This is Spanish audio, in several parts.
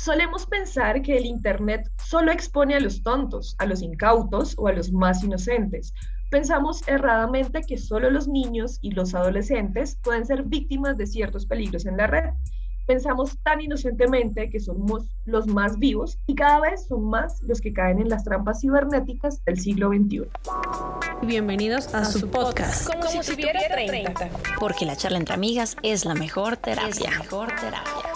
Solemos pensar que el Internet solo expone a los tontos, a los incautos o a los más inocentes. Pensamos erradamente que solo los niños y los adolescentes pueden ser víctimas de ciertos peligros en la red. Pensamos tan inocentemente que somos los más vivos y cada vez son más los que caen en las trampas cibernéticas del siglo XXI. Bienvenidos a, su podcast. Como, si, tuviera 30. Porque la charla entre amigas es la mejor terapia. Es la mejor terapia.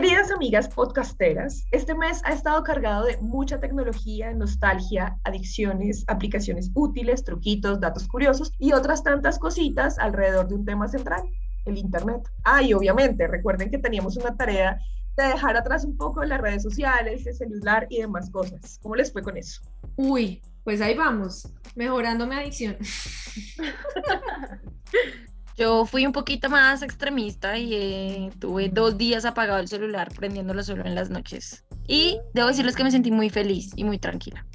Queridas amigas podcasteras, este mes ha estado cargado de mucha tecnología, nostalgia, adicciones, aplicaciones útiles, truquitos, datos curiosos y otras tantas cositas alrededor de un tema central, el Internet. Ah, y obviamente, recuerden que teníamos una tarea de dejar atrás un poco las redes sociales, el celular y demás cosas. ¿Cómo les fue con eso? Uy, pues ahí vamos, mejorando mi adicción. Yo fui un poquito más extremista y eh, tuve dos días apagado el celular, prendiéndolo solo en las noches. Y debo decirles que me sentí muy feliz y muy tranquila.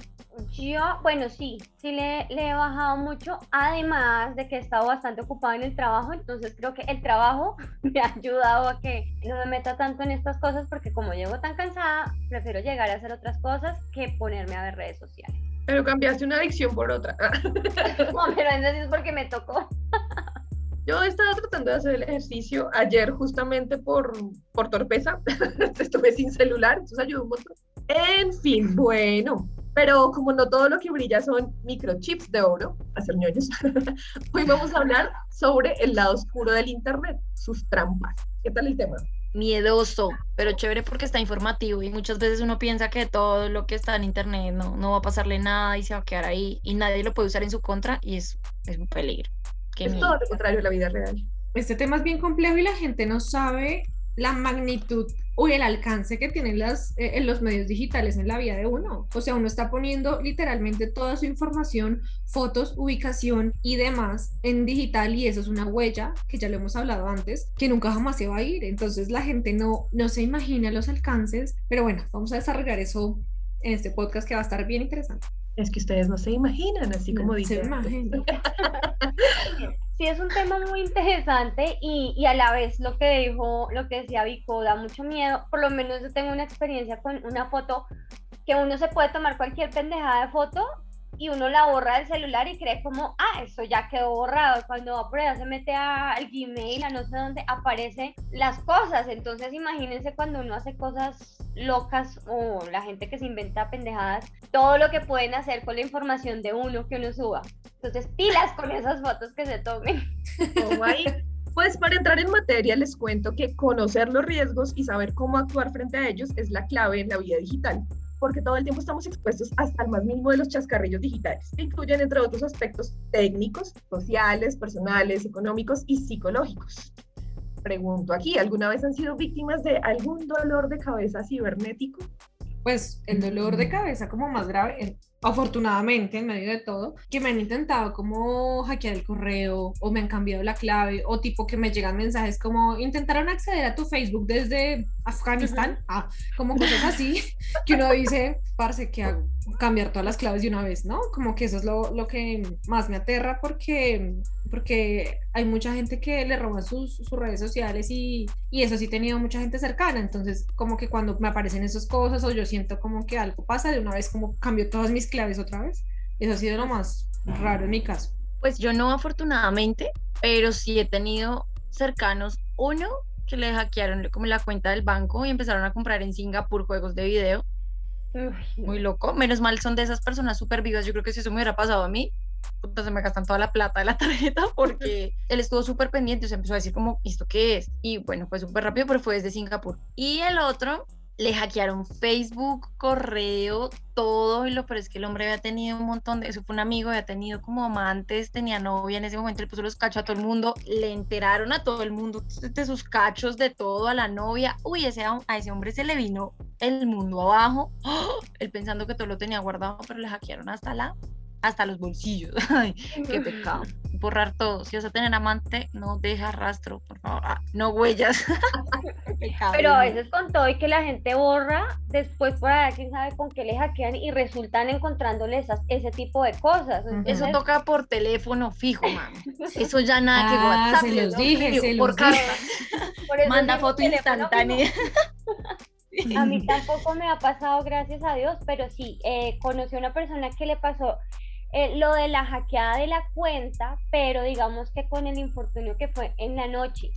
Yo, bueno, sí, sí le, le, he bajado mucho, además de que he estado bastante ocupada en el trabajo, entonces creo que el trabajo me ha ayudado a que no me meta tanto en estas cosas porque como llego tan cansada, prefiero llegar a hacer otras cosas que ponerme a ver redes sociales. Pero cambiaste una adicción por otra. no, pero eso es porque me tocó. Yo estaba tratando de hacer el ejercicio ayer justamente por, por torpeza. Estuve sin celular, eso ayudó un montón. En fin, bueno, pero como no todo lo que brilla son microchips de oro, hacer ñoños, hoy vamos a hablar sobre el lado oscuro del Internet, sus trampas. ¿Qué tal el tema? Miedoso, pero chévere porque está informativo y muchas veces uno piensa que todo lo que está en Internet no, no va a pasarle nada y se va a quedar ahí y nadie lo puede usar en su contra y es, es un peligro es todo lo contrario de la vida real. Este tema es bien complejo y la gente no sabe la magnitud o el alcance que tienen las, eh, en los medios digitales en la vida de uno. O sea, uno está poniendo literalmente toda su información, fotos, ubicación y demás en digital y eso es una huella, que ya lo hemos hablado antes, que nunca jamás se va a ir. Entonces la gente no, no se imagina los alcances, pero bueno, vamos a desarrollar eso en este podcast que va a estar bien interesante. Es que ustedes no se imaginan, así como dicen. Sí, es un tema muy interesante y, y, a la vez lo que dijo, lo que decía Vico, da mucho miedo. Por lo menos yo tengo una experiencia con una foto que uno se puede tomar cualquier pendejada de foto y uno la borra del celular y cree como, ah, eso ya quedó borrado. Cuando va por allá se mete al Gmail, a no sé dónde, aparecen las cosas. Entonces imagínense cuando uno hace cosas locas o la gente que se inventa pendejadas, todo lo que pueden hacer con la información de uno que uno suba. Entonces pilas con esas fotos que se tomen. Pues para entrar en materia les cuento que conocer los riesgos y saber cómo actuar frente a ellos es la clave en la vida digital porque todo el tiempo estamos expuestos hasta el más mínimo de los chascarrillos digitales, que incluyen, entre otros aspectos, técnicos, sociales, personales, económicos y psicológicos. Pregunto aquí, ¿alguna vez han sido víctimas de algún dolor de cabeza cibernético? Pues el dolor de cabeza como más grave, afortunadamente en medio de todo, que me han intentado como hackear el correo o me han cambiado la clave o tipo que me llegan mensajes como intentaron acceder a tu Facebook desde Afganistán, ah, como cosas así, que uno dice, parce, ¿qué hago? Cambiar todas las claves de una vez, ¿no? Como que eso es lo, lo que más me aterra porque, porque hay mucha gente que le roban sus, sus redes sociales y, y, eso sí he tenido mucha gente cercana, entonces como que cuando me aparecen esas cosas o yo siento como que algo pasa, de una vez como cambio todas mis claves otra vez. Eso ha sido lo más raro en mi caso. Pues yo no afortunadamente, pero sí he tenido cercanos, uno que le hackearon como la cuenta del banco y empezaron a comprar en Singapur juegos de video. Muy loco. Menos mal son de esas personas súper vivas. Yo creo que si eso me hubiera pasado a mí, se me gastan toda la plata de la tarjeta porque él estuvo súper pendiente. O sea, empezó a decir como, ¿esto qué es? Y bueno, fue súper rápido, pero fue desde Singapur. Y el otro le hackearon Facebook, correo, todo, y lo pero es que el hombre había tenido un montón de, eso fue un amigo, había tenido como amantes, tenía novia en ese momento, le puso los cachos a todo el mundo, le enteraron a todo el mundo de sus cachos, de todo, a la novia, uy, ese, a ese hombre se le vino el mundo abajo, él pensando que todo lo tenía guardado, pero le hackearon hasta la hasta los bolsillos. Ay, qué pecado. Borrar todo. Si vas a tener amante, no deja rastro, por favor. Ah, no huellas. Pecado. Pero a veces con todo y que la gente borra, después por allá quién sabe con qué le hackean y resultan encontrándole esas, ese tipo de cosas. Eso toca por teléfono fijo, mami. Eso ya nada que Ah, WhatsApp. se los ¿no? dije, se por los carta. por eso Manda foto instantánea. A mí tampoco me ha pasado, gracias a Dios, pero sí, eh, conocí a una persona que le pasó eh, lo de la hackeada de la cuenta, pero digamos que con el infortunio que fue en la noche.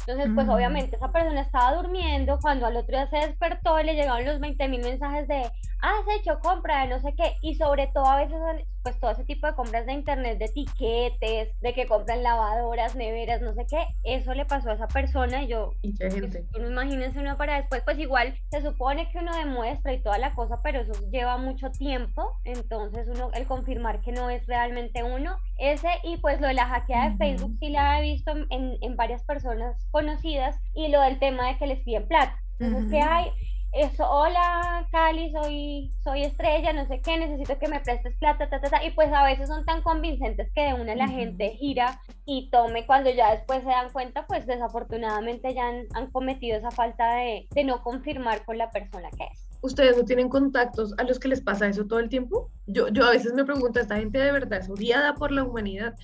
Entonces, pues obviamente esa persona estaba durmiendo, cuando al otro día se despertó le llegaron los 20 mil mensajes de, has hecho compra de no sé qué, y sobre todo a veces pues todo ese tipo de compras de internet, de tiquetes, de que compran lavadoras, neveras, no sé qué, eso le pasó a esa persona y yo, pues, imagínense uno para después, pues igual se supone que uno demuestra y toda la cosa, pero eso lleva mucho tiempo, entonces uno, el confirmar que no es realmente uno, ese y pues lo de la hackeada de Facebook sí la he visto en, en- varias personas conocidas y lo del tema de que les piden plata. Entonces, que Ujú. hay? Eso, hola Cali, soy, soy estrella, no sé qué, necesito que me prestes plata, ta, ta, ta. Y pues a veces son tan convincentes que de una la gente gira y tome cuando ya después se dan cuenta, pues desafortunadamente ya han, han cometido esa falta de, de no confirmar con la persona que es. ¿Ustedes no tienen contactos a los que les pasa eso todo el tiempo? Yo, yo a veces me pregunto, ¿esta gente de verdad es odiada por la humanidad?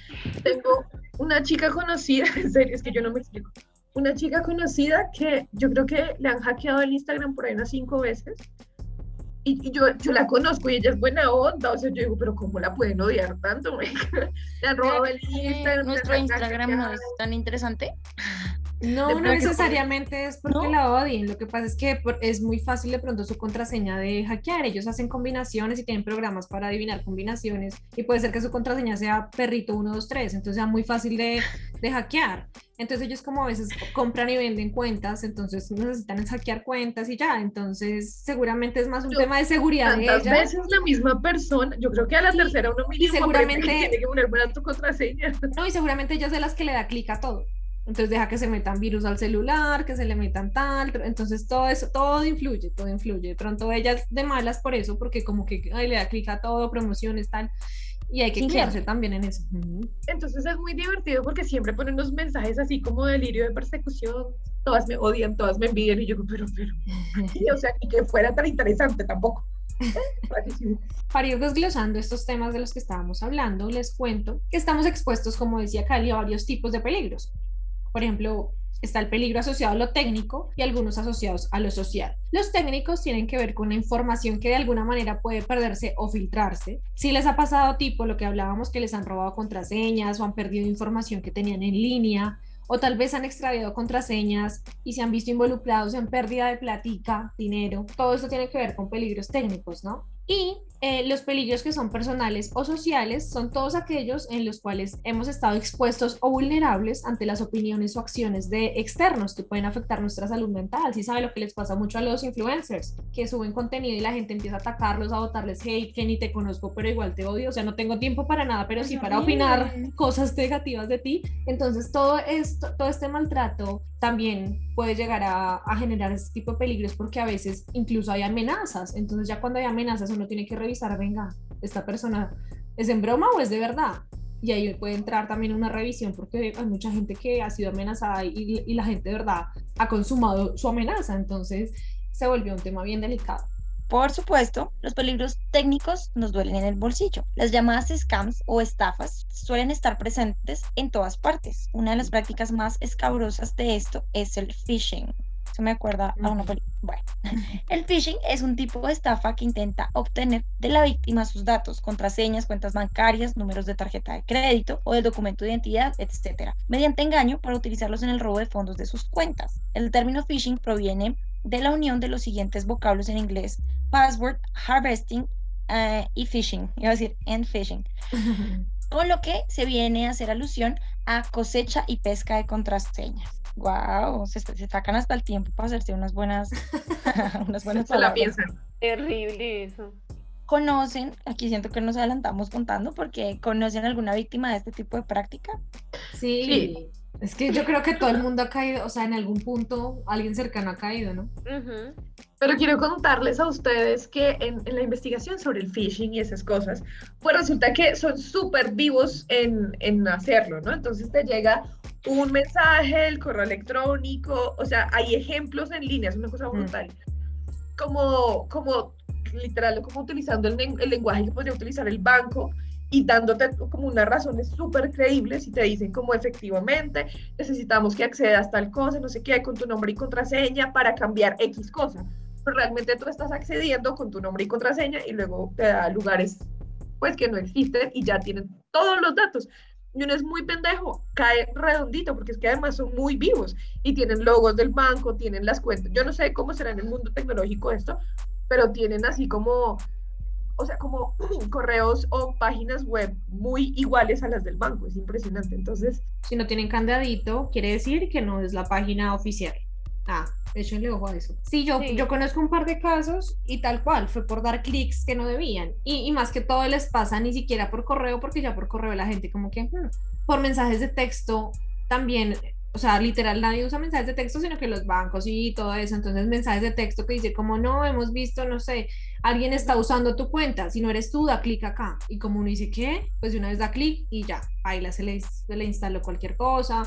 Tengo una chica conocida, en serio, es que yo no me explico. Una chica conocida que yo creo que le han hackeado el Instagram por ahí unas cinco veces. Y, y yo, yo la conozco y ella es buena onda. O sea, yo digo, pero ¿cómo la pueden odiar tanto? le han robado el Instagram. Nuestro Instagram no es tan interesante. No, no necesariamente es porque ¿No? la odien. Lo que pasa es que por- es muy fácil de pronto su contraseña de hackear. Ellos hacen combinaciones y tienen programas para adivinar combinaciones. Y puede ser que su contraseña sea perrito 123. Entonces sea muy fácil de, de hackear. Entonces ellos como a veces compran y venden cuentas. Entonces necesitan es hackear cuentas y ya. Entonces seguramente es más un Yo- tema de seguridad de Tantas ella. veces la misma persona, yo creo que a la tercera uno mínimo que seguramente- tiene que poner buena tu contraseña. No, y seguramente ella es de las que le da clic a todo. Entonces deja que se metan virus al celular, que se le metan tal. Entonces todo eso, todo influye, todo influye. De pronto ella es de malas por eso, porque como que ay, le da clic a todo, promociones, tal. Y hay que Sí, cuidarse también en eso. Entonces es muy divertido porque siempre ponen unos mensajes así como delirio de persecución. Todas me odian, todas me envidian y yo, pero, pero, y, o sea, y que fuera tan interesante tampoco. Para ir desglosando estos temas de los que estábamos hablando, les cuento que estamos expuestos, como decía Cali, a varios tipos de peligros. Por ejemplo, está el peligro asociado a lo técnico y algunos asociados a lo social. Los técnicos tienen que ver con la información que de alguna manera puede perderse o filtrarse. Si les ha pasado tipo lo que hablábamos que les han robado contraseñas o han perdido información que tenían en línea o tal vez han extraviado contraseñas y se han visto involucrados en pérdida de platica, dinero. Todo esto tiene que ver con peligros técnicos, ¿no? Y eh, los peligros que son personales o sociales son todos aquellos en los cuales hemos estado expuestos o vulnerables ante las opiniones o acciones de externos que pueden afectar nuestra salud mental. Si sabe lo que les pasa mucho a los influencers, que suben contenido y la gente empieza a atacarlos, a botarles hate, que ni te conozco, pero igual te odio. O sea, no tengo tiempo para nada, pero sí para opinar cosas negativas de ti. Entonces, todo esto, todo este maltrato también puede llegar a, a generar este tipo de peligros porque a veces incluso hay amenazas. Entonces, ya cuando hay amenazas, uno tiene que revisar, venga, esta persona es en broma o es de verdad. Y ahí puede entrar también una revisión porque hay mucha gente que ha sido amenazada y, y la gente de verdad ha consumado su amenaza. Entonces, se volvió un tema bien delicado. Por supuesto, los peligros técnicos nos duelen en el bolsillo. Las llamadas scams o estafas suelen estar presentes en todas partes. Una de las prácticas más escabrosas de esto es el phishing. Eso me acuerda a una Ujú. película. Bueno, el phishing es un tipo de estafa que intenta obtener de la víctima sus datos, contraseñas, cuentas bancarias, números de tarjeta de crédito o del documento de identidad, etc., mediante engaño para utilizarlos en el robo de fondos de sus cuentas. El término phishing proviene de la unión de los siguientes vocablos en inglés password, harvesting eh, y phishing, iba a decir and phishing, con lo que se viene a hacer alusión a cosecha y pesca de contraseñas. Wow, se, se sacan hasta el tiempo para hacerse unas buenas, unas buenas Se la piensan. Terrible eso. Conocen, aquí siento que nos adelantamos contando porque conocen alguna víctima de este tipo de práctica. Sí, Es que yo creo que todo el mundo ha caído, o sea, en algún punto alguien cercano ha caído, ¿no? Ujú. Pero quiero contarles a ustedes que en, en la investigación sobre el phishing y esas cosas, pues resulta que son súper vivos en, en hacerlo, ¿no? Entonces te llega un mensaje, el correo electrónico, o sea, hay ejemplos en línea, es una cosa Mm. brutal. Como, como literal, como utilizando el, el lenguaje que podría utilizar el banco y dándote como unas razones súper creíbles y te dicen como efectivamente necesitamos que accedas tal cosa, no sé qué, con tu nombre y contraseña para cambiar X cosa. Pero realmente tú estás accediendo con tu nombre y contraseña y luego te da lugares pues que no existen y ya tienen todos los datos. Y uno es muy pendejo, cae redondito porque es que además son muy vivos y tienen logos del banco, tienen las cuentas. Yo no sé cómo será en el mundo tecnológico esto, pero tienen así como, o sea, como correos o páginas web muy iguales a las del banco. Es impresionante. Entonces, Si no tienen candadito, quiere decir que no es la página oficial. Ah, échenle ojo a eso. Sí, yo, Sí. yo conozco un par de casos y tal cual, fue por dar clics que no debían. Y, y más que todo les pasa ni siquiera por correo, porque ya por correo la gente como que, hmm, por mensajes de texto también, o sea, literal nadie usa mensajes de texto, sino que los bancos y todo eso. Entonces mensajes de texto que dice como, no, hemos visto, no sé, alguien está usando tu cuenta, si no eres tú, da clic acá. Y como uno dice, ¿qué? Pues de una vez da clic y ya, ahí la- se le, se le instaló cualquier cosa.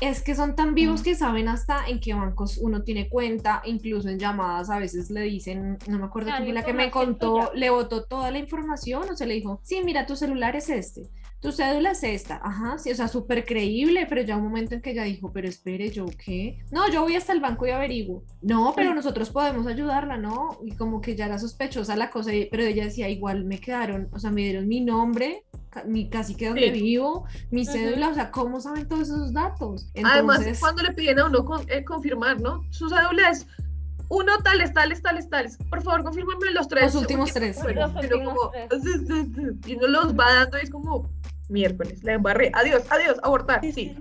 Es que son tan vivos que saben hasta en qué bancos uno tiene cuenta, incluso en llamadas a veces le dicen, no me acuerdo quién la fue la que me contó, tuya. le botó toda la información o se le dijo, sí, mira, tu celular es este, tu cédula es esta, ajá, sí, o sea, súper creíble, pero ya un momento en que ella dijo, pero espere, ¿yo qué? No, yo voy hasta el banco y averiguo. No, pero nosotros podemos ayudarla, ¿no? Y como que ya era sospechosa la cosa, pero ella decía, igual me quedaron, o sea, me dieron mi nombre, mi, casi que donde Sí. vivo, mi cédula, o sea, ¿cómo saben todos esos datos? además, Entonces, cuando le piden a uno con- eh, confirmar, ¿no? Su cédula es uno, tales, tales, tales, tales. Por favor, confírmame los tres. Los últimos tres. Los últimos como, tres. Y uno los va dando y es como, miércoles, la embarré. Adiós, adiós, abortar. Sí.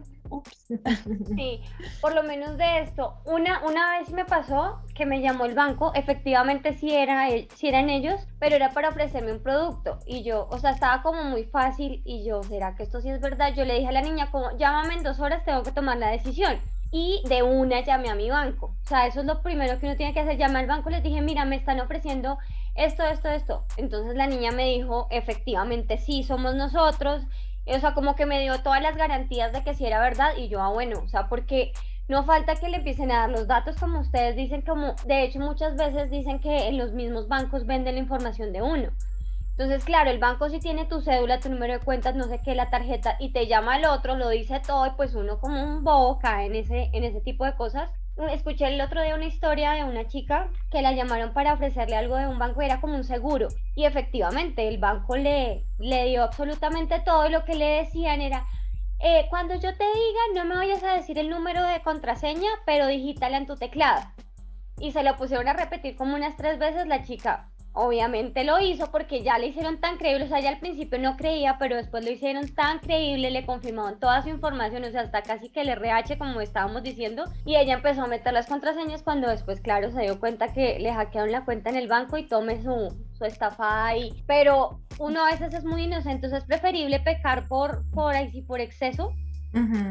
Sí, por lo menos de esto. Una, una vez me pasó que me llamó el banco, efectivamente sí, era, sí eran ellos, pero era para ofrecerme un producto. Y yo, o sea, estaba como muy fácil y yo, ¿será que esto sí es verdad? Yo le dije a la niña como, llámame en dos horas, tengo que tomar la decisión. Y de una llamé a mi banco. O sea, eso es lo primero que uno tiene que hacer. Llamé al banco les dije, mira, me están ofreciendo esto, esto, esto. Entonces la niña me dijo, efectivamente sí, somos nosotros. O sea, como que me dio todas las garantías de que sí era verdad y yo, ah, bueno, o sea, porque no falta que le empiecen a dar los datos como ustedes dicen, como de hecho muchas veces dicen que en los mismos bancos venden la información de uno. Entonces, claro, el banco sí tiene tu cédula, tu número de cuentas, no sé qué, la tarjeta, y te llama el otro, lo dice todo, y pues uno como un bobo cae en ese, en ese tipo de cosas. Escuché el otro día una historia de una chica que la llamaron para ofrecerle algo de un banco, era como un seguro, y efectivamente el banco le, le dio absolutamente todo, y lo que le decían era, eh, cuando yo te diga, no me vayas a decir el número de contraseña, pero digítala en tu teclado. Y se lo pusieron a repetir como unas tres veces la chica. Obviamente lo hizo porque ya le hicieron tan creíble, o sea, ya al principio no creía, pero después lo hicieron tan creíble, le confirmaron toda su información, o sea, hasta casi que el RH, como estábamos diciendo, y ella empezó a meter las contraseñas cuando después, claro, se dio cuenta que le hackearon la cuenta en el banco y tome su, su estafa ahí. Pero uno a veces es muy inocente, entonces es preferible pecar por, por, ahí sí, por exceso.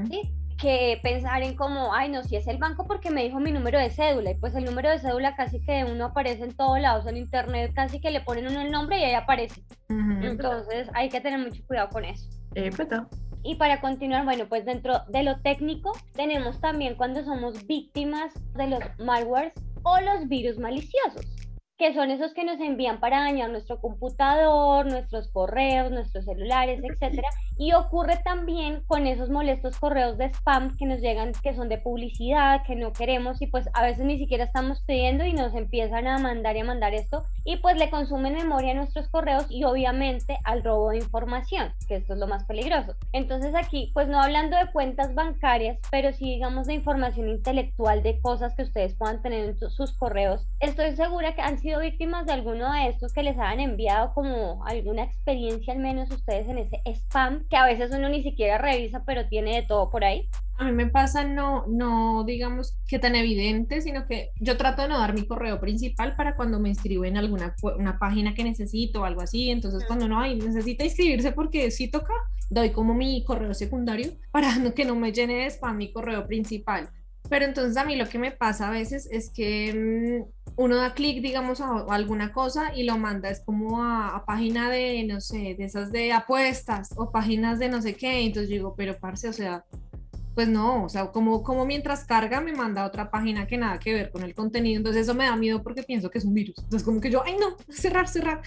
¿sí? Que pensar en como, ay, no, si es el banco porque me dijo mi número de cédula, y pues el número de cédula casi que uno aparece en todos lados, en internet casi que le ponen uno el nombre y ahí aparece. Ujú. Entonces hay que tener mucho cuidado con eso. Eh, peta. Y para continuar, bueno, pues dentro de lo técnico, tenemos también cuando somos víctimas de los malwares o los virus maliciosos, que son esos que nos envían para dañar nuestro computador, nuestros correos, nuestros celulares, etcétera. Y ocurre también con esos molestos correos de spam que nos llegan, que son de publicidad, que no queremos y pues a veces ni siquiera estamos pidiendo y nos empiezan a mandar y a mandar esto y pues le consumen memoria a nuestros correos y obviamente al robo de información, que esto es lo más peligroso. Entonces aquí, pues no hablando de cuentas bancarias, pero sí digamos de información intelectual, de cosas que ustedes puedan tener en su- sus correos, estoy segura que han sido víctimas de alguno de estos que les han enviado como alguna experiencia al menos ustedes en ese spam, que a veces uno ni siquiera revisa, pero tiene de todo por ahí. A mí me pasa no, no digamos que tan evidente, sino que yo trato de no dar mi correo principal para cuando me inscribo en alguna una página que necesito o algo así. Entonces, cuando no hay, necesita inscribirse porque sí toca, doy como mi correo secundario para que no me llene de spam mi correo principal. Pero entonces a mí lo que me pasa a veces es que mm, uno da clic, digamos, a, alguna cosa y lo manda, es como a, a, página de, no sé, de esas de apuestas o páginas de no sé qué. Entonces digo, pero parce, o sea, pues no, o sea, como, como mientras carga me manda a otra página que nada que ver con el contenido, entonces eso me da miedo porque pienso que es un virus, entonces como que yo, ay no, cerrar, cerrar,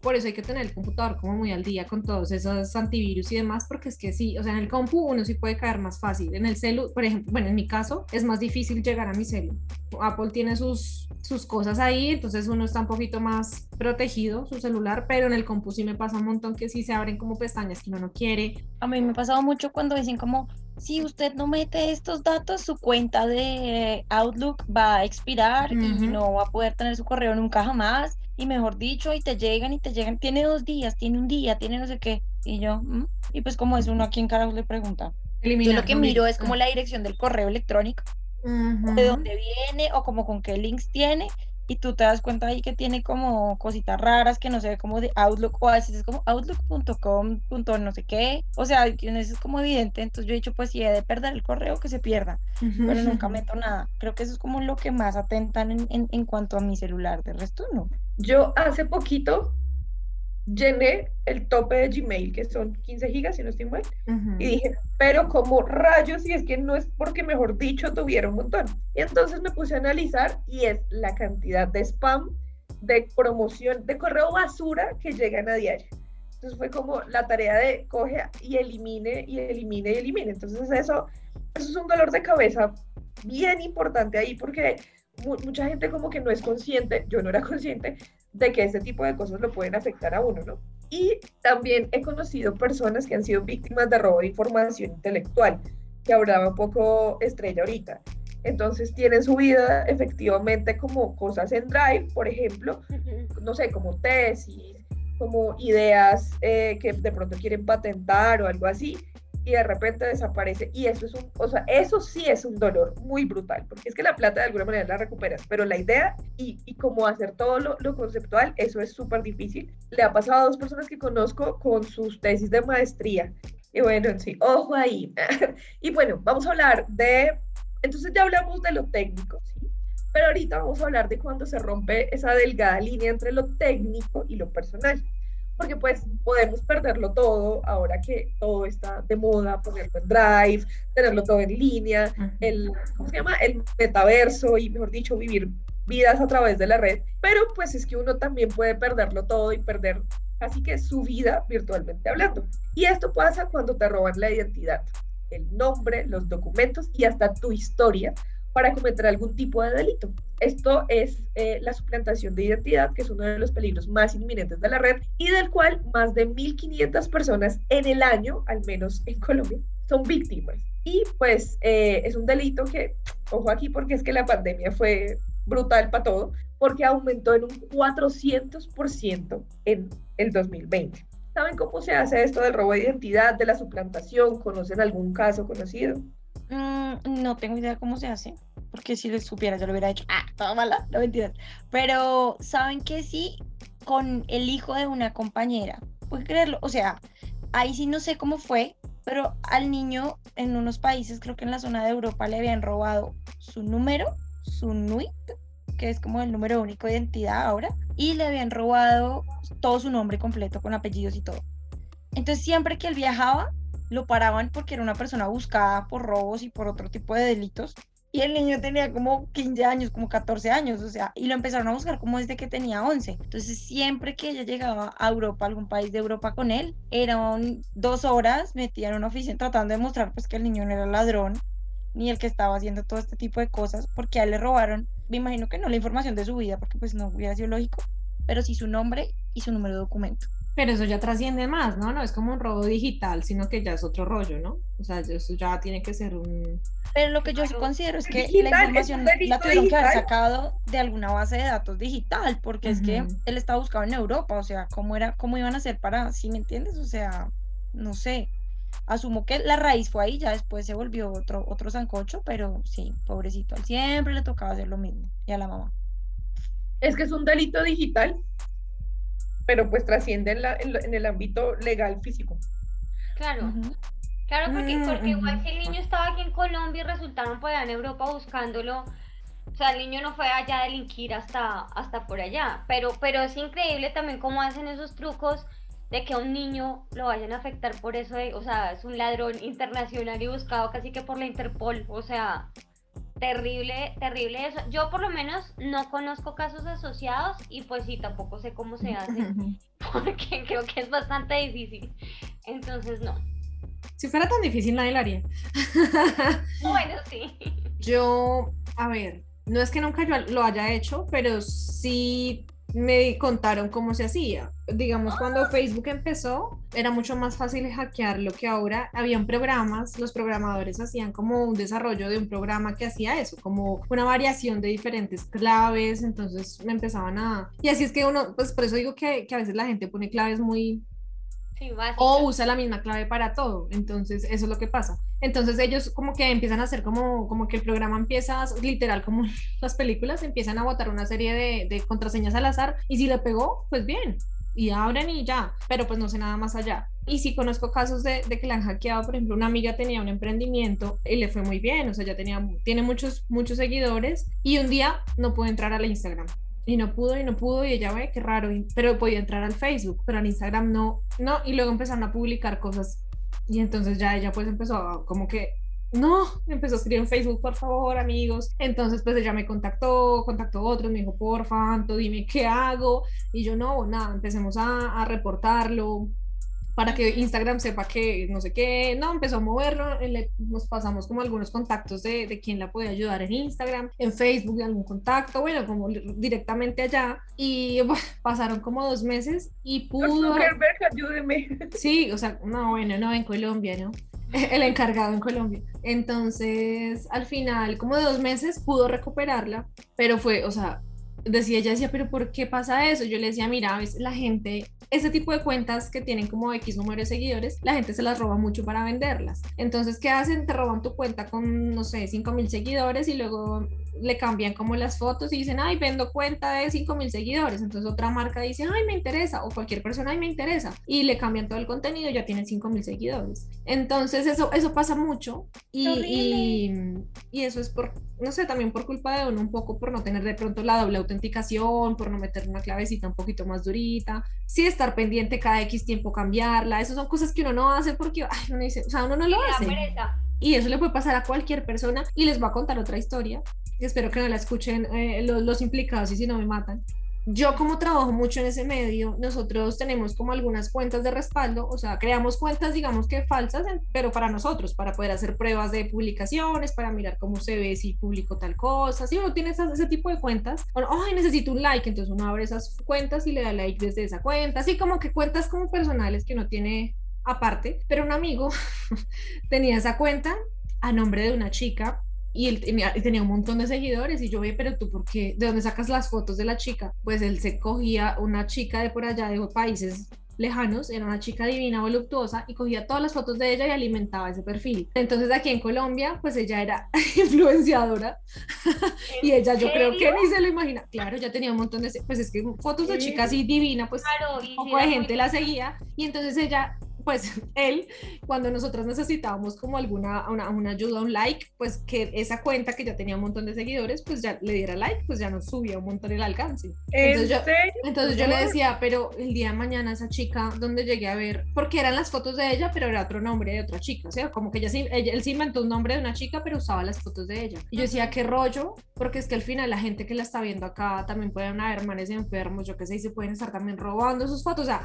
por eso hay que tener el computador como muy al día con todos esos antivirus y demás, porque es que sí, o sea, en el compu uno sí puede caer más fácil, en el celu, por ejemplo, bueno, en mi caso es más difícil llegar a mi celu, Apple tiene sus, sus cosas ahí, entonces uno está un poquito más protegido, su celular, pero en el compu sí me pasa un montón que sí se abren como pestañas que uno no quiere. A mí me ha pasado mucho cuando dicen como si usted no mete estos datos, su cuenta de Outlook va a expirar y no va a poder tener su correo nunca jamás. Y mejor dicho, y te llegan y te llegan, tiene dos días, tiene un día, tiene no sé qué. Y yo, mm", y pues como es uno a quien carajo le pregunta. yo lo que miro es como la dirección del correo electrónico, de dónde viene o como con qué links tiene y tú te das cuenta ahí que tiene como cositas raras que no se ve como de Outlook o a veces es como outlook.com. no sé qué. O sea, eso es como evidente. Entonces yo he dicho, pues si he de perder el correo, que se pierda. Pero nunca meto nada. Creo que eso es como lo que más atentan en, en, en cuanto a mi celular. De resto, no. Yo hace poquito llené el tope de Gmail, que son 15 gigas, si no estoy mal, y dije, pero como rayos, y es que no es porque, mejor dicho, tuviera un montón. Y entonces me puse a analizar y es la cantidad de spam, de promoción, de correo basura que llegan a diario. Entonces fue como la tarea de coge y elimine y elimine y elimine. Entonces eso, eso es un dolor de cabeza bien importante ahí porque mucha gente como que no es consciente, yo no era consciente de que ese tipo de cosas lo pueden afectar a uno, ¿no? Y también he conocido personas que han sido víctimas de robo de información intelectual, que hablaba un poco estrella ahorita. Entonces tienen su vida efectivamente como cosas en Drive, por ejemplo, no sé, como tesis, como ideas eh, que de pronto quieren patentar o algo así, y de repente desaparece. Y eso es un, o sea, eso sí es un dolor muy brutal, porque es que la plata de alguna manera la recuperas, pero la idea y, y cómo hacer todo lo, lo conceptual, eso es súper difícil. Le ha pasado a dos personas que conozco con sus tesis de maestría. Y bueno, sí, ojo ahí. y bueno, vamos a hablar de, entonces ya hablamos de lo técnico, ¿sí? Pero ahorita vamos a hablar de cuando se rompe esa delgada línea entre lo técnico y lo personal porque pues podemos perderlo todo ahora que todo está de moda, ponerlo en Drive, tenerlo todo en línea, el, ¿cómo se llama? El metaverso y mejor dicho, vivir vidas a través de la red, pero pues es que uno también puede perderlo todo y perder casi que su vida virtualmente hablando. Y esto pasa cuando te roban la identidad, el nombre, los documentos y hasta tu historia para cometer algún tipo de delito. Esto es eh, la suplantación de identidad, que es uno de los peligros más inminentes de la red y del cual más de 1.500 personas en el año, al menos en Colombia, son víctimas. Y pues eh, es un delito que, ojo aquí, porque es que la pandemia fue brutal para todo, porque aumentó en un 400% en el 2020. ¿Saben cómo se hace esto del robo de identidad, de la suplantación? ¿Conocen algún caso conocido? Mm, no tengo idea cómo se hace, porque si lo supiera yo lo hubiera hecho. Ah, toda mala, no mentiras. Pero saben que sí, con el hijo de una compañera, puedes creerlo, o sea, ahí sí no sé cómo fue, pero al niño en unos países, creo que en la zona de Europa, le habían robado su número, su NUI, que es como el número único de identidad ahora, y le habían robado todo su nombre completo con apellidos y todo. Entonces siempre que él viajaba, lo paraban porque era una persona buscada por robos y por otro tipo de delitos. Y el niño tenía como 15 años, como 14 años, o sea, y lo empezaron a buscar como desde que tenía 11. Entonces, siempre que ella llegaba a Europa, algún país de Europa con él, eran dos horas metida en una oficina tratando de mostrar pues que el niño no era ladrón, ni el que estaba haciendo todo este tipo de cosas, porque a él le robaron, me imagino que no la información de su vida, porque pues no hubiera sido lógico, pero sí su nombre y su número de documento. Pero eso ya trasciende más, ¿no? No es como un robo digital, sino que ya es otro rollo, ¿no? O sea, eso ya tiene que ser un... Pero lo que yo considero es que la información la tuvieron que haber sacado de alguna base de datos digital, porque es que él estaba buscado en Europa, o sea, ¿cómo, era, cómo iban a hacer para, si me entiendes? O sea, no sé. asumo que la raíz fue ahí, ya después se volvió otro, otro sancocho, pero sí, pobrecito, él siempre le tocaba hacer lo mismo, y a la mamá. Es que es un delito digital, pero pues trasciende en, la- en lo- en el ámbito legal físico. Claro. Claro, porque, Mm, porque igual si el niño estaba aquí en Colombia y resultaron por allá en Europa buscándolo, o sea, el niño no fue allá a delinquir hasta, hasta por allá, pero, pero es increíble también cómo hacen esos trucos de que a un niño lo vayan a afectar por eso, de- o sea, es un ladrón internacional y buscado casi que por la Interpol, o sea, terrible, terrible eso. Yo por lo menos no conozco casos asociados y pues sí, tampoco sé cómo se hace, porque creo que es bastante difícil, entonces no. Si fuera tan difícil, nadie lo haría. Bueno, sí. Yo, a ver, no es que nunca yo lo haya hecho, pero sí me contaron cómo se hacía. Digamos, cuando Facebook empezó, era mucho más fácil hackearlo que ahora. Habían programas, los programadores hacían como un desarrollo de un programa que hacía eso, como una variación de diferentes claves, entonces me empezaban a... Y así es que uno, pues por eso digo que, que a veces la gente pone claves muy Sí, o usa la misma clave para todo. Entonces, eso es lo que pasa. Entonces, ellos como que empiezan a hacer como, como que el programa empieza, literal, como las películas, empiezan a botar una serie de, de contraseñas al azar y si le pegó, pues bien. Y abren y ya, pero pues no sé nada más allá. Y sí conozco casos de, de que la han hackeado, por ejemplo, una amiga tenía un emprendimiento y le fue muy bien, o sea, ya tenía, tiene muchos, muchos seguidores y un día no pudo entrar al Instagram y no pudo y no pudo y ella ve qué raro, y- pero podía entrar al Facebook, pero al Instagram no, no, y luego empezaron a publicar cosas. Y entonces ya ella pues empezó a como que, no, empezó a escribir en Facebook, por favor, amigos, entonces pues ella me contactó, contactó a otros, me dijo, porfa, Anto, dime qué hago, y yo no, nada, empecemos a, a reportarlo, para que Instagram sepa que no sé qué, no, empezó a moverlo, le- nos pasamos como algunos contactos de, de quién la podía ayudar en Instagram, en Facebook, de algún contacto, bueno, como directamente allá, y bueno, pasaron como dos meses y pudo, Zuckerberg, ayúdeme. sí, o sea, no, bueno, no, en Colombia, ¿no? El encargado en Colombia. Entonces, al final, como de dos meses, pudo recuperarla, pero fue, o sea, decía, ella decía, pero ¿por qué pasa eso? Yo le decía, mira, a veces la gente, ese tipo de cuentas que tienen como X número de seguidores, la gente se las roba mucho para venderlas. Entonces, ¿qué hacen? Te roban tu cuenta con, no sé, 5 mil seguidores y luego le cambian como las fotos y dicen, ay, vendo cuenta de 5 mil seguidores. Entonces otra marca dice, ay, me interesa, o cualquier persona, ay, me interesa. Y le cambian todo el contenido, ya tienen 5 mil seguidores. Entonces eso, eso pasa mucho y, y, y eso es por, no sé, también por culpa de uno un poco por no tener de pronto la doble autenticación, por no meter una clavecita un poquito más durita, sí estar pendiente cada X tiempo cambiarla. Esas son cosas que uno no hace porque, ay, uno dice, o sea, uno no lo hace. pereza. Y eso le puede pasar a cualquier persona y les voy a contar otra historia. Espero que no la escuchen eh, los, los implicados y si no me matan. Yo como trabajo mucho en ese medio, nosotros tenemos como algunas cuentas de respaldo, o sea, creamos cuentas digamos que falsas, pero para nosotros, para poder hacer pruebas de publicaciones, para mirar cómo se ve si publico tal cosa. Si uno tiene esas- ese tipo de cuentas, bueno, ay, necesito un like, entonces uno abre esas cuentas y le da like desde esa cuenta, así como que cuentas como personales que uno tiene aparte, pero un amigo tenía esa cuenta a nombre de una chica y él tenía, tenía un montón de seguidores y yo ve, pero tú, ¿por qué? ¿De dónde sacas las fotos de la chica? Pues él se cogía una chica de por allá, de países lejanos, era una chica divina, voluptuosa, y cogía todas las fotos de ella y alimentaba ese perfil. Entonces aquí en Colombia, pues ella era influenciadora y ella yo creo que ni se lo imagina. Claro, ya tenía un montón de, pues es que fotos de chica así divina, pues Claro, y un poco de gente la seguía y entonces ella, pues él, cuando nosotros necesitábamos como alguna una, una ayuda, un like, pues que esa cuenta que ya tenía un montón de seguidores, pues ya le diera like, pues ya nos subía un montón el alcance. ¿En Entonces yo, entonces yo le decía, pero el día de mañana esa chica, donde llegué a ver, porque eran las fotos de ella, pero era otro nombre de otra chica, o sea, como que ella, sí- ella- él se inventó un nombre de una chica, pero usaba las fotos de ella. Y yo decía, qué rollo, porque es que al final la gente que la está viendo acá también pueden haber manes enfermos, yo qué sé, y se pueden estar también robando sus fotos, o sea,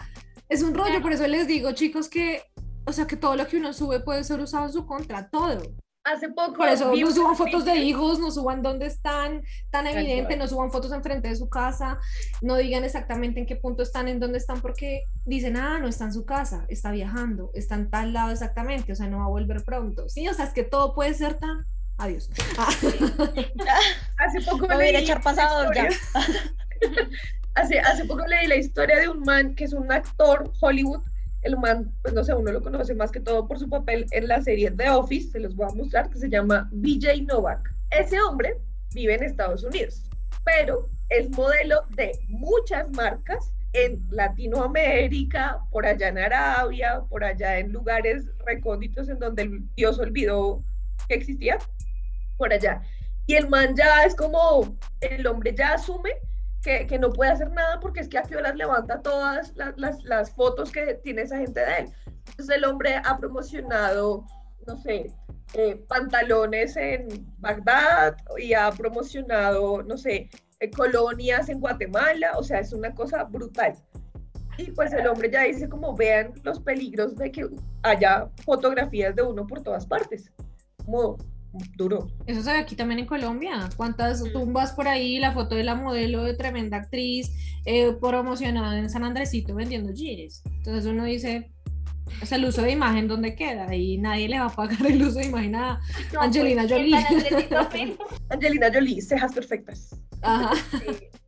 es un rollo, por eso les digo, chicos, que, o sea, que todo lo que uno sube puede ser usado en su contra, todo. Hace poco. Por eso no suban fotos de hijos, no suban dónde están, tan evidente, no suban fotos enfrente de su casa, no digan exactamente en qué punto están, en dónde están, porque dicen, ah, no está en su casa, está viajando, está en tal lado exactamente, o sea, no va a volver pronto. Sí, o sea, es que todo puede ser tan... Adiós. Ah, Hace poco Me voy a echar una pasador ya. hace, hace poco leí la historia de un man que es un actor Hollywood el man, pues no sé, uno lo conoce más que todo por su papel en la serie The Office, se los voy a mostrar, que se llama BJ Novak. Ese hombre vive en Estados Unidos, pero es modelo de muchas marcas en Latinoamérica, por allá en Arabia, por allá en lugares recónditos en donde Dios olvidó que existía, por allá. Y el man ya es como, el hombre ya asume que, que, no puede hacer nada porque es que a qué horas levanta todas las, las, las, fotos que tiene esa gente de él. Entonces el hombre ha promocionado, no sé, eh, pantalones en Bagdad y ha promocionado, no sé, eh, colonias en Guatemala, o sea, es una cosa brutal. Y pues el hombre ya dice como vean los peligros de que haya fotografías de uno por todas partes. Como duro. Eso se ve aquí también en Colombia. ¿Cuántas tumbas por ahí? La foto de la modelo de tremenda actriz eh, promocionada en San Andresito vendiendo jeans. Entonces uno dice, o sea, el uso de imagen, ¿dónde queda? Y nadie le va a pagar el uso de imagen a Angelina pues, Jolie. Angelina Jolie, cejas perfectas. Ajá.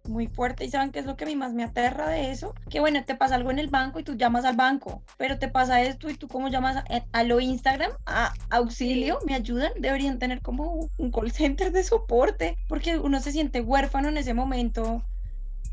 Muy fuerte y saben qué es lo que a mí más me aterra de eso, que bueno, te pasa algo en el banco y tú llamas al banco, pero te pasa esto y tú cómo llamas a, a lo Instagram, a auxilio, me ayudan, deberían tener como un call center de soporte, porque uno se siente huérfano en ese momento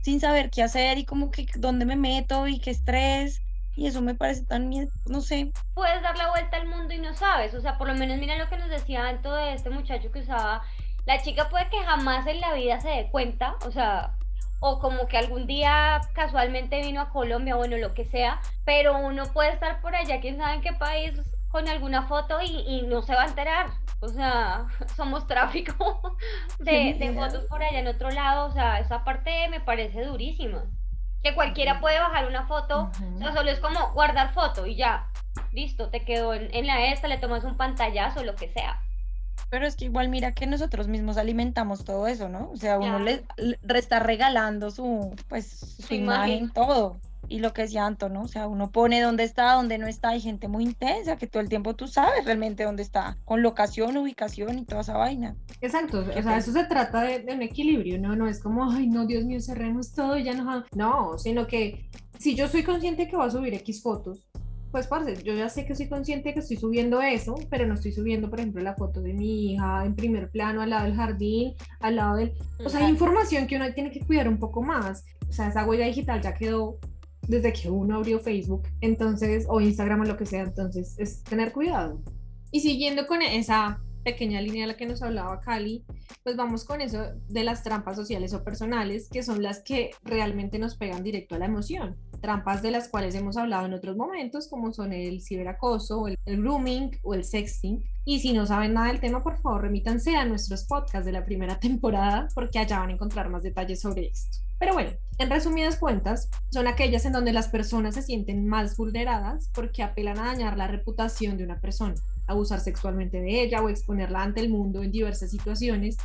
sin saber qué hacer y como que dónde me meto y qué estrés. Y eso me parece tan, no sé. Puedes dar la vuelta al mundo y no sabes. O sea, por lo menos mira lo que nos decía Anto de este muchacho que usaba. La chica puede que jamás en la vida se dé cuenta, o sea, o como que algún día casualmente vino a Colombia, bueno, lo que sea, pero uno puede estar por allá, quién sabe en qué país, con alguna foto y, y no se va a enterar. O sea, somos tráfico de, de fotos por allá en otro lado, o sea, esa parte me parece durísima. Que cualquiera puede bajar una foto, o sea, solo es como guardar foto y ya, listo, te quedó en, en la esta, le tomas un pantallazo, lo que sea. Pero es que igual mira que nosotros mismos alimentamos todo eso, ¿no? O sea, uno le, le está regalando su, pues, su, Su imagen, imagen. todo. Y lo que decía Anto, ¿no? O sea, uno pone dónde está, dónde no está. Hay gente muy intensa que todo el tiempo tú sabes realmente dónde está, con locación, ubicación y toda esa vaina. Exacto, o sea, eso se trata de, de un equilibrio, ¿no? No es como, ay, no, Dios mío, cerremos todo y ya no. No, sino que si yo soy consciente que voy a subir X fotos, pues, parce, yo ya sé que soy consciente que estoy subiendo eso, pero no estoy subiendo, por ejemplo, la foto de mi hija en primer plano, al lado del jardín, al lado del... O sea, hay información que uno tiene que cuidar un poco más. O sea, esa huella digital ya quedó desde que uno abrió Facebook, entonces, o Instagram o lo que sea, entonces, es tener cuidado. Y siguiendo con esa pequeña línea de la que nos hablaba Cali, pues vamos con eso de las trampas sociales o personales, que son las que realmente nos pegan directo a la emoción. Trampas de las cuales hemos hablado en otros momentos, como son el ciberacoso, el, el grooming o el sexting. Y si no saben nada del tema, por favor, remítanse a nuestros podcasts de la primera temporada, porque allá van a encontrar más detalles sobre esto. Pero bueno, en resumidas cuentas, son aquellas en donde las personas se sienten más vulneradas porque apelan a dañar la reputación de una persona, abusar sexualmente de ella o exponerla ante el mundo en diversas situaciones,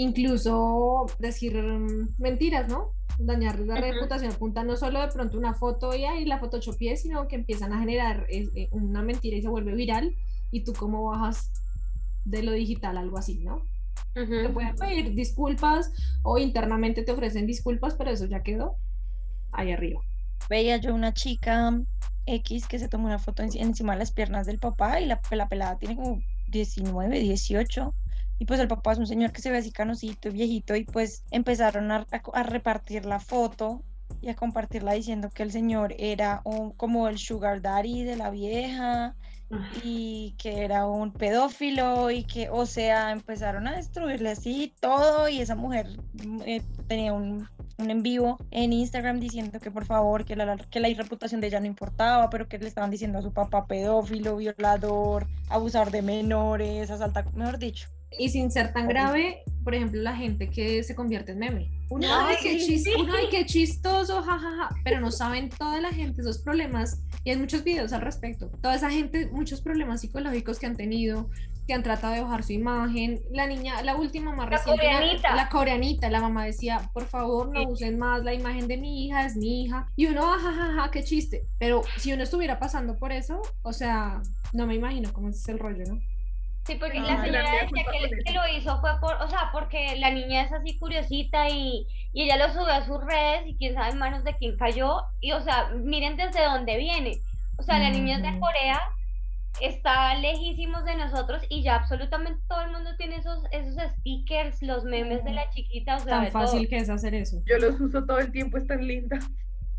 incluso decir mm, mentiras, ¿no? Dañar la reputación apunta no solo de pronto una foto y ahí la photoshopié, sino que empiezan a generar eh, eh, una mentira y se vuelve viral y tú cómo bajas de lo digital algo así, ¿no? te Ujú. pueden pedir disculpas o internamente te ofrecen disculpas, pero eso ya quedó ahí arriba. Veía yo una chica X que se tomó una foto en- encima de las piernas del papá y la, la pelada tiene como 19, 18. Y pues el papá es un señor que se ve así canosito y viejito y pues empezaron a, repartir la foto y a compartirla diciendo que el señor era un, como el sugar daddy de la vieja y que era un pedófilo y que, o sea, empezaron a destruirle así todo y esa mujer mm, eh, tenía un, un en vivo en Instagram diciendo que por favor, que la, que la reputación de ella no importaba, pero que le estaban diciendo a su papá pedófilo, violador, abusador de menores, asalta, mejor dicho. Y sin ser tan grave, por ejemplo, la gente que se convierte en meme. Uno, Ay, qué, sí, chis- sí. uno, ay, qué chistoso, jajaja, pero no saben toda la gente esos problemas y hay muchos videos al respecto. Toda esa gente, muchos problemas psicológicos que han tenido, que han tratado de bajar su imagen. La niña, la última más La reciente, la- coreanita. la coreanita, la mamá decía, por favor, no usen más la imagen de mi hija, es mi hija. Y uno, "Ah, jajaja, qué chiste. Pero si uno estuviera pasando por eso, o sea, no me imagino cómo es el rollo, ¿no? Sí, porque No, la señora la decía que, que lo hizo fue por, o sea, porque la niña es así curiosita y, y ella lo subió a sus redes y quién sabe en manos de quién cayó. Y o sea, miren desde dónde viene. O sea, las niñas de Corea están lejísimos de nosotros y ya absolutamente todo el mundo tiene esos, esos stickers, los memes de la chiquita. O sea, Tan fácil que es hacer eso. Yo los uso todo el tiempo, es tan linda.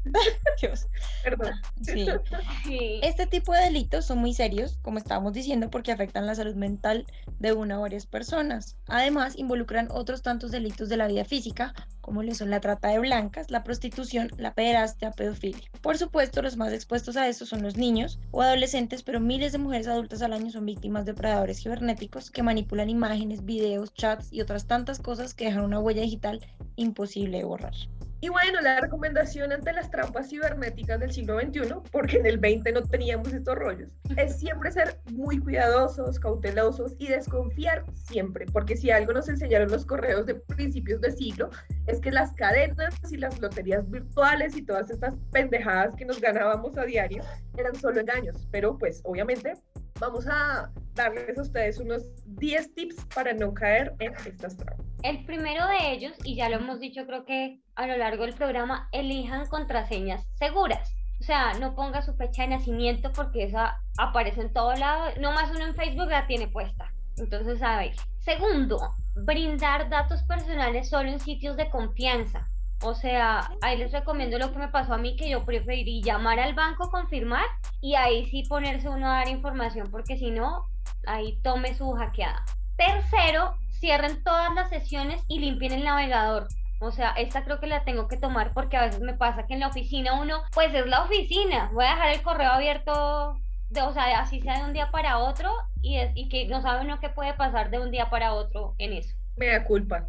Dios. Perdón. Sí. Sí. Este tipo de delitos son muy serios, como estábamos diciendo, porque afectan la salud mental de una o varias personas. Además, involucran otros tantos delitos de la vida física, como lo son la trata de blancas, la prostitución, la pederastia, pedofilia. Por supuesto, los más expuestos a esto son los niños o adolescentes, pero miles de mujeres adultas al año son víctimas de depredadores cibernéticos que manipulan imágenes, videos, chats y otras tantas cosas que dejan una huella digital imposible de borrar. Y bueno, la recomendación ante las trampas cibernéticas del siglo XXI, porque en el 20 no teníamos estos rollos, es siempre ser muy cuidadosos, cautelosos y desconfiar siempre, porque si algo nos enseñaron los correos de principios de siglo, es que las cadenas y las loterías virtuales y todas estas pendejadas que nos ganábamos a diario eran solo engaños, pero pues obviamente vamos a darles a ustedes unos 10 tips para no caer en estas trampas. El primero de ellos, y ya lo hemos dicho creo que a lo largo del programa, elijan contraseñas seguras. O sea, no ponga su fecha de nacimiento porque esa aparece en todo lado. No más uno en Facebook la tiene puesta. Entonces, a ver. Segundo, brindar datos personales solo en sitios de confianza. O sea, ahí les recomiendo lo que me pasó a mí, que yo preferí llamar al banco, confirmar y ahí sí ponerse uno a dar información, porque si no, ahí tome su hackeada. Tercero, cierren todas las sesiones y limpien el navegador. O sea, esta creo que la tengo que tomar porque a veces me pasa que en la oficina uno, pues es la oficina, voy a dejar el correo abierto, de, o sea, así sea de un día para otro y, es, y que no sabe uno qué puede pasar de un día para otro en eso. Me da culpa.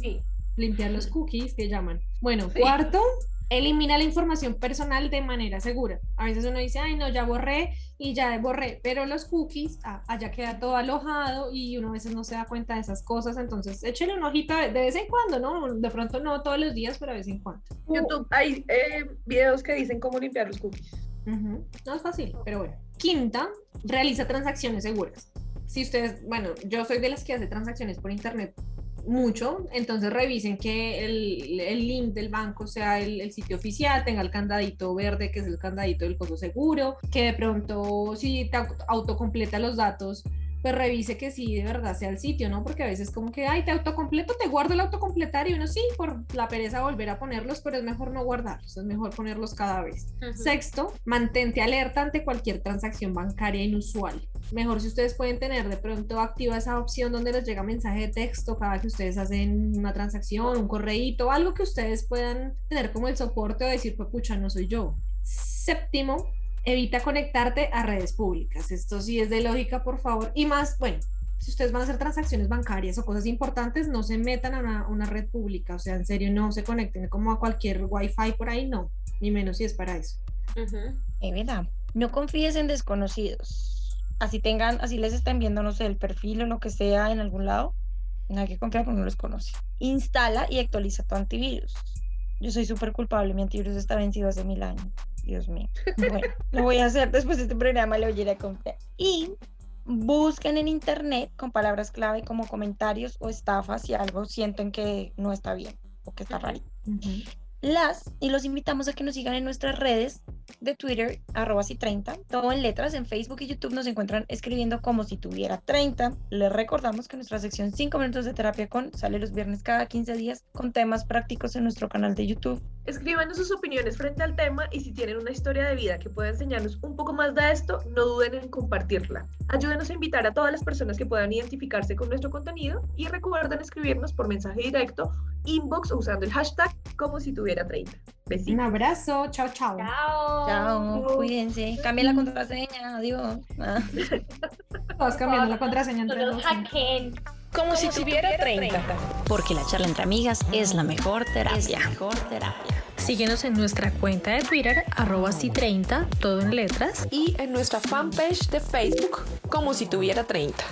Sí. Limpiar los cookies que llaman. Bueno, Sí. cuarto, elimina la información personal de manera segura. A veces uno dice, ay, no, ya borré y ya borré, pero los cookies, ah, allá queda todo alojado y uno a veces no se da cuenta de esas cosas, entonces échale un ojito de de vez en cuando, ¿no? De pronto no todos los días, pero de vez en cuando. YouTube hay eh, videos que dicen cómo limpiar los cookies. Ujú. No es fácil, pero bueno. Quinta, realiza transacciones seguras. Si ustedes, bueno, yo soy de las que hace transacciones por internet mucho, entonces revisen que el, el link del banco sea el, el sitio oficial, tenga el candadito verde, que es el candadito del coso seguro, que de pronto si te au- autocompleta los datos, pues revise que sí de verdad sea el sitio, ¿no? Porque a veces como que, ay, te autocompleto, te guardo el autocompletar y uno sí, por la pereza volver a ponerlos, pero es mejor no guardarlos, es mejor ponerlos cada vez. Sexto, mantente alerta ante cualquier transacción bancaria inusual. Mejor si ustedes pueden tener de pronto activa esa opción donde les llega mensaje de texto cada que ustedes hacen una transacción, un correíto, algo que ustedes puedan tener como el soporte o decir, pues pucha, no soy yo. Séptimo, evita conectarte a redes públicas. Esto sí es de lógica, por favor. Y más, bueno, si ustedes van a hacer transacciones bancarias o cosas importantes, no se metan a una, una red pública. O sea, en serio, no se conecten como a cualquier wifi por ahí, no. Ni menos si es para eso. Ujú. Es verdad. No confíes en desconocidos. Así tengan, así les estén viendo, no sé, el perfil o lo que sea en algún lado. No hay que confiar porque no los conoce. Instala y actualiza tu antivirus. Yo soy súper culpable, mi antivirus está vencido hace mil años. Dios mío. Bueno, lo voy a hacer después de este programa, le voy a ir a confiar. Y busquen en internet con palabras clave como comentarios o estafas si algo sienten que no está bien o que está raro las y los invitamos a que nos sigan en nuestras redes de Twitter, arroba si 30, todo en letras, en Facebook y YouTube nos encuentran escribiendo como si tuviera 30. Les recordamos que nuestra sección 5 minutos de terapia con sale los viernes cada 15 días con temas prácticos en nuestro canal de YouTube. Escríbanos sus opiniones frente al tema y si tienen una historia de vida que pueda enseñarnos un poco más de esto, no duden en compartirla. Ayúdenos a invitar a todas las personas que puedan identificarse con nuestro contenido y recuerden escribirnos por mensaje directo, inbox usando el hashtag como si tuviera 30. Un abrazo, chao, chao. Chao. Chao, cuídense, cambien la contraseña, adiós. Ah. Todos cambiando la contraseña entre los dos. hackeen. Como, si tuviera 30. Porque la charla entre amigas es la mejor terapia. mejor terapia. Síguenos en nuestra cuenta de Twitter, arroba si30, todo en letras. y en nuestra fanpage de Facebook como si tuviera 30.